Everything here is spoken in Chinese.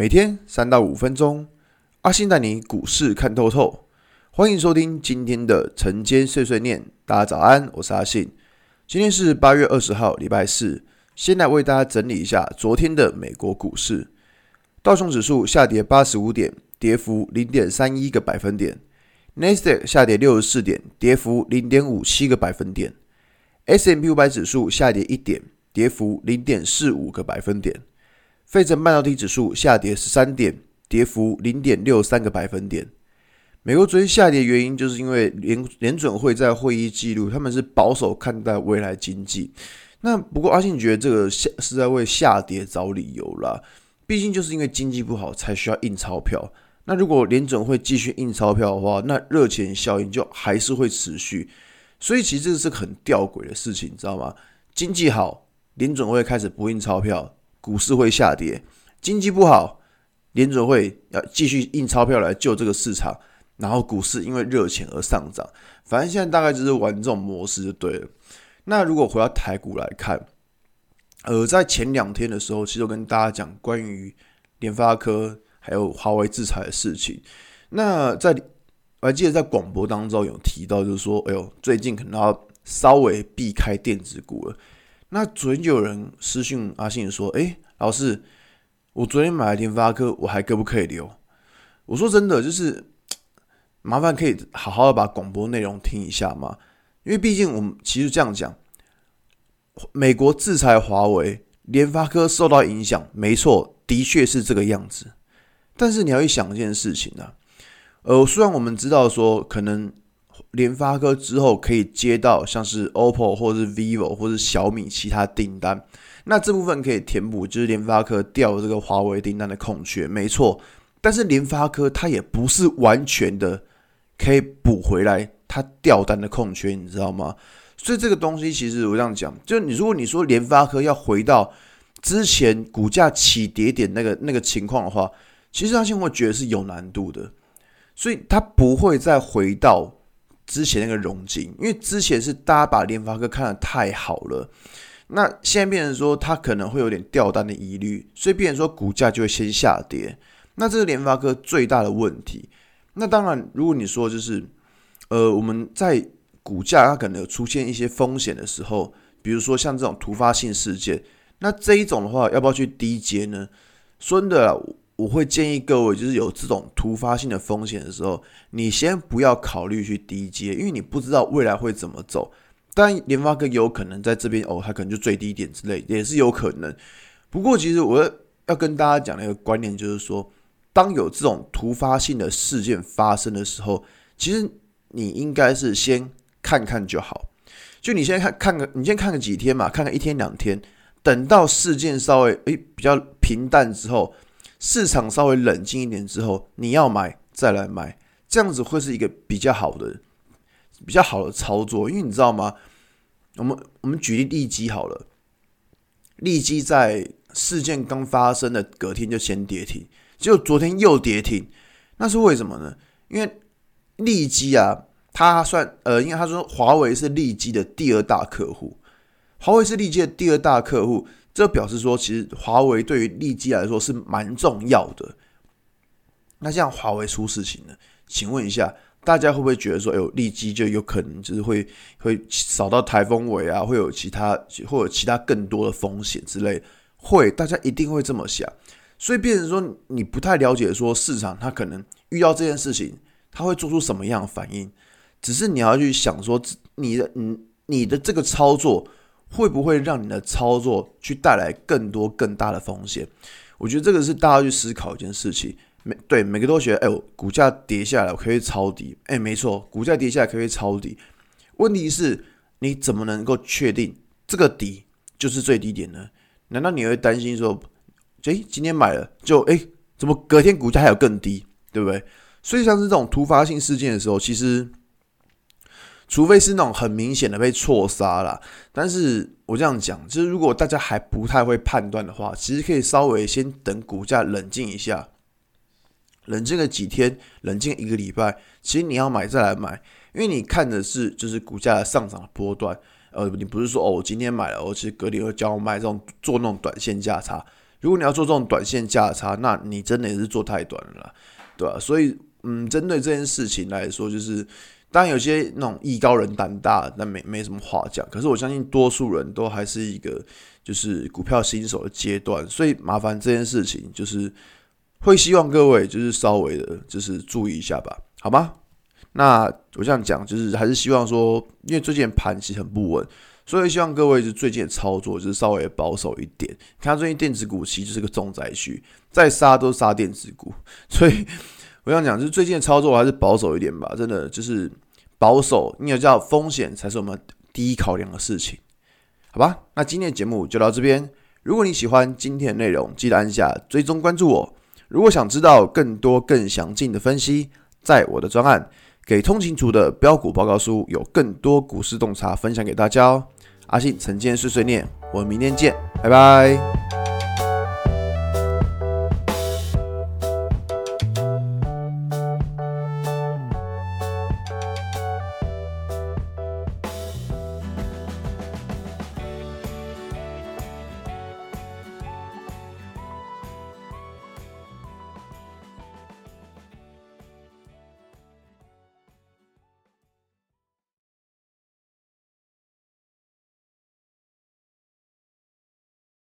每天三到五分钟，阿信带你股市看透透。欢迎收听今天的晨间碎碎念。大家早安，我是阿信。今天是八月二十号，礼拜四。先来为大家整理一下昨天的美国股市。道琼指数下跌八十五点，跌幅零点三一个百分点。纳斯达克下跌六十四点，跌幅零点五七个百分点。S&P 五百指数下跌一点，跌幅零点四五个百分点。费城半导体指数下跌十三点，跌幅零点六三个百分点。美国昨天下跌原因，就是因为联联准会在会议记录，他们是保守看待未来经济。那不过阿信觉得这个下是在为下跌找理由啦，毕竟就是因为经济不好才需要印钞票。那如果联准会继续印钞票的话，那热钱效应就还是会持续。所以其实这个是很吊诡的事情，你知道吗？经济好，联准会开始不印钞票。股市会下跌，经济不好，联准会要继续印钞票来救这个市场，然后股市因为热钱而上涨。反正现在大概就是玩这种模式就对了。那如果回到台股来看，呃，在前两天的时候，其实我跟大家讲关于联发科还有华为制裁的事情。那在我还记得在广播当中有提到，就是说，哎呦，最近可能要稍微避开电子股了。那昨天就有人私信阿信说：“哎，老师，我昨天买了联发科，我还可不可以留？”我说：“真的，就是 麻烦可以好好的把广播内容听一下嘛，因为毕竟我们其实这样讲，美国制裁华为，联发科受到影响，没错，的确是这个样子。但是你要去想一件事情呢、啊，呃，虽然我们知道说可能。”联发科之后可以接到像是 OPPO 或是 VIVO 或是小米其他订单，那这部分可以填补就是联发科掉这个华为订单的空缺，没错。但是联发科它也不是完全的可以补回来它掉单的空缺，你知道吗？所以这个东西其实我这样讲，就你如果你说联发科要回到之前股价起跌点那个那个情况的话，其实他现在会觉得是有难度的，所以它不会再回到。之前那个融金，因为之前是大家把联发科看得太好了，那现在变成说它可能会有点掉单的疑虑，所以变成说股价就会先下跌。那这是联发科最大的问题。那当然，如果你说就是，呃，我们在股价它可能有出现一些风险的时候，比如说像这种突发性事件，那这一种的话，要不要去低接呢？说真的。我会建议各位，就是有这种突发性的风险的时候，你先不要考虑去低接，因为你不知道未来会怎么走。当然，联发科有可能在这边哦，它可能就最低点之类，也是有可能。不过，其实我要跟大家讲的一个观念就是说，当有这种突发性的事件发生的时候，其实你应该是先看看就好。就你先看看个，你先看个几天嘛，看个一天两天，等到事件稍微诶比较平淡之后。市场稍微冷静一点之后，你要买再来买，这样子会是一个比较好的、比较好的操作。因为你知道吗？我们我们举例利基好了，利基在事件刚发生的隔天就先跌停，结果昨天又跌停，那是为什么呢？因为利基啊，他算呃，因为他说华为是利基的第二大客户，华为是利基的第二大客户。这表示说，其实华为对于利基来说是蛮重要的。那像华为出事情了，请问一下，大家会不会觉得说，哎呦，利基就有可能就是会会扫到台风尾啊，会有其他或有其他更多的风险之类？会，大家一定会这么想。所以变成说，你不太了解说市场它可能遇到这件事情，它会做出什么样的反应？只是你要去想说，你的你你的这个操作。会不会让你的操作去带来更多更大的风险？我觉得这个是大家去思考一件事情。每对每个都觉得，哎，股价跌下来，我可以抄底。哎，没错，股价跌下来可以抄底。问题是，你怎么能够确定这个底就是最低点呢？难道你会担心说，哎，今天买了就哎，怎么隔天股价还有更低，对不对？所以像是这种突发性事件的时候，其实。除非是那种很明显的被错杀了，但是我这样讲，就是如果大家还不太会判断的话，其实可以稍微先等股价冷静一下，冷静个几天，冷静一个礼拜，其实你要买再来买，因为你看的是就是股价的上涨的波段，呃，你不是说哦，我今天买了，我其实隔天会叫我卖这种做那种短线价差，如果你要做这种短线价差，那你真的也是做太短了，对吧、所以，嗯，针对这件事情来说，就是当然有些那种艺高人胆大，那没没什么话讲。可是我相信多数人都还是一个就是股票新手的阶段，所以麻烦这件事情就是会希望各位就是稍微的，就是注意一下吧，好吗？那我这样讲，就是还是希望说，因为最近盘其实很不稳，所以希望各位就最近的操作就是稍微保守一点。看最近电子股其实就是个重灾区，再杀都杀电子股，所以我想讲，就是最近的操作还是保守一点吧。真的就是保守，应该叫风险才是我们第一考量的事情，好吧？那今天的节目就到这边。如果你喜欢今天的内容，记得按下追踪关注我。如果想知道更多更详尽的分析，在我的专案。给通勤族的标股报告书，有更多股市洞察分享给大家哦。阿信晨间碎碎念，我们明天见，拜拜。